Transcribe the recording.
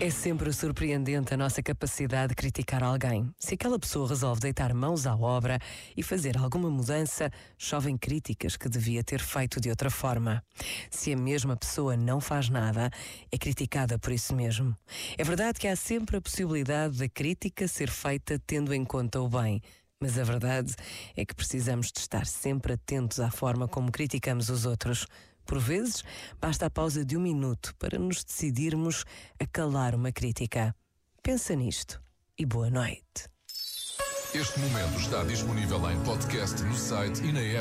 É sempre surpreendente a nossa capacidade de criticar alguém. Se aquela pessoa resolve deitar mãos à obra e fazer alguma mudança, chovem críticas que devia ter feito de outra forma. Se a mesma pessoa não faz nada, é criticada por isso mesmo. É verdade que há sempre a possibilidade da crítica ser feita tendo em conta o bem. Mas a verdade é que precisamos de estar sempre atentos à forma como criticamos os outros. Por vezes, basta a pausa de um minuto para nos decidirmos a calar uma crítica. Pensa nisto e boa noite. Este momento está disponível em podcast no site e na app.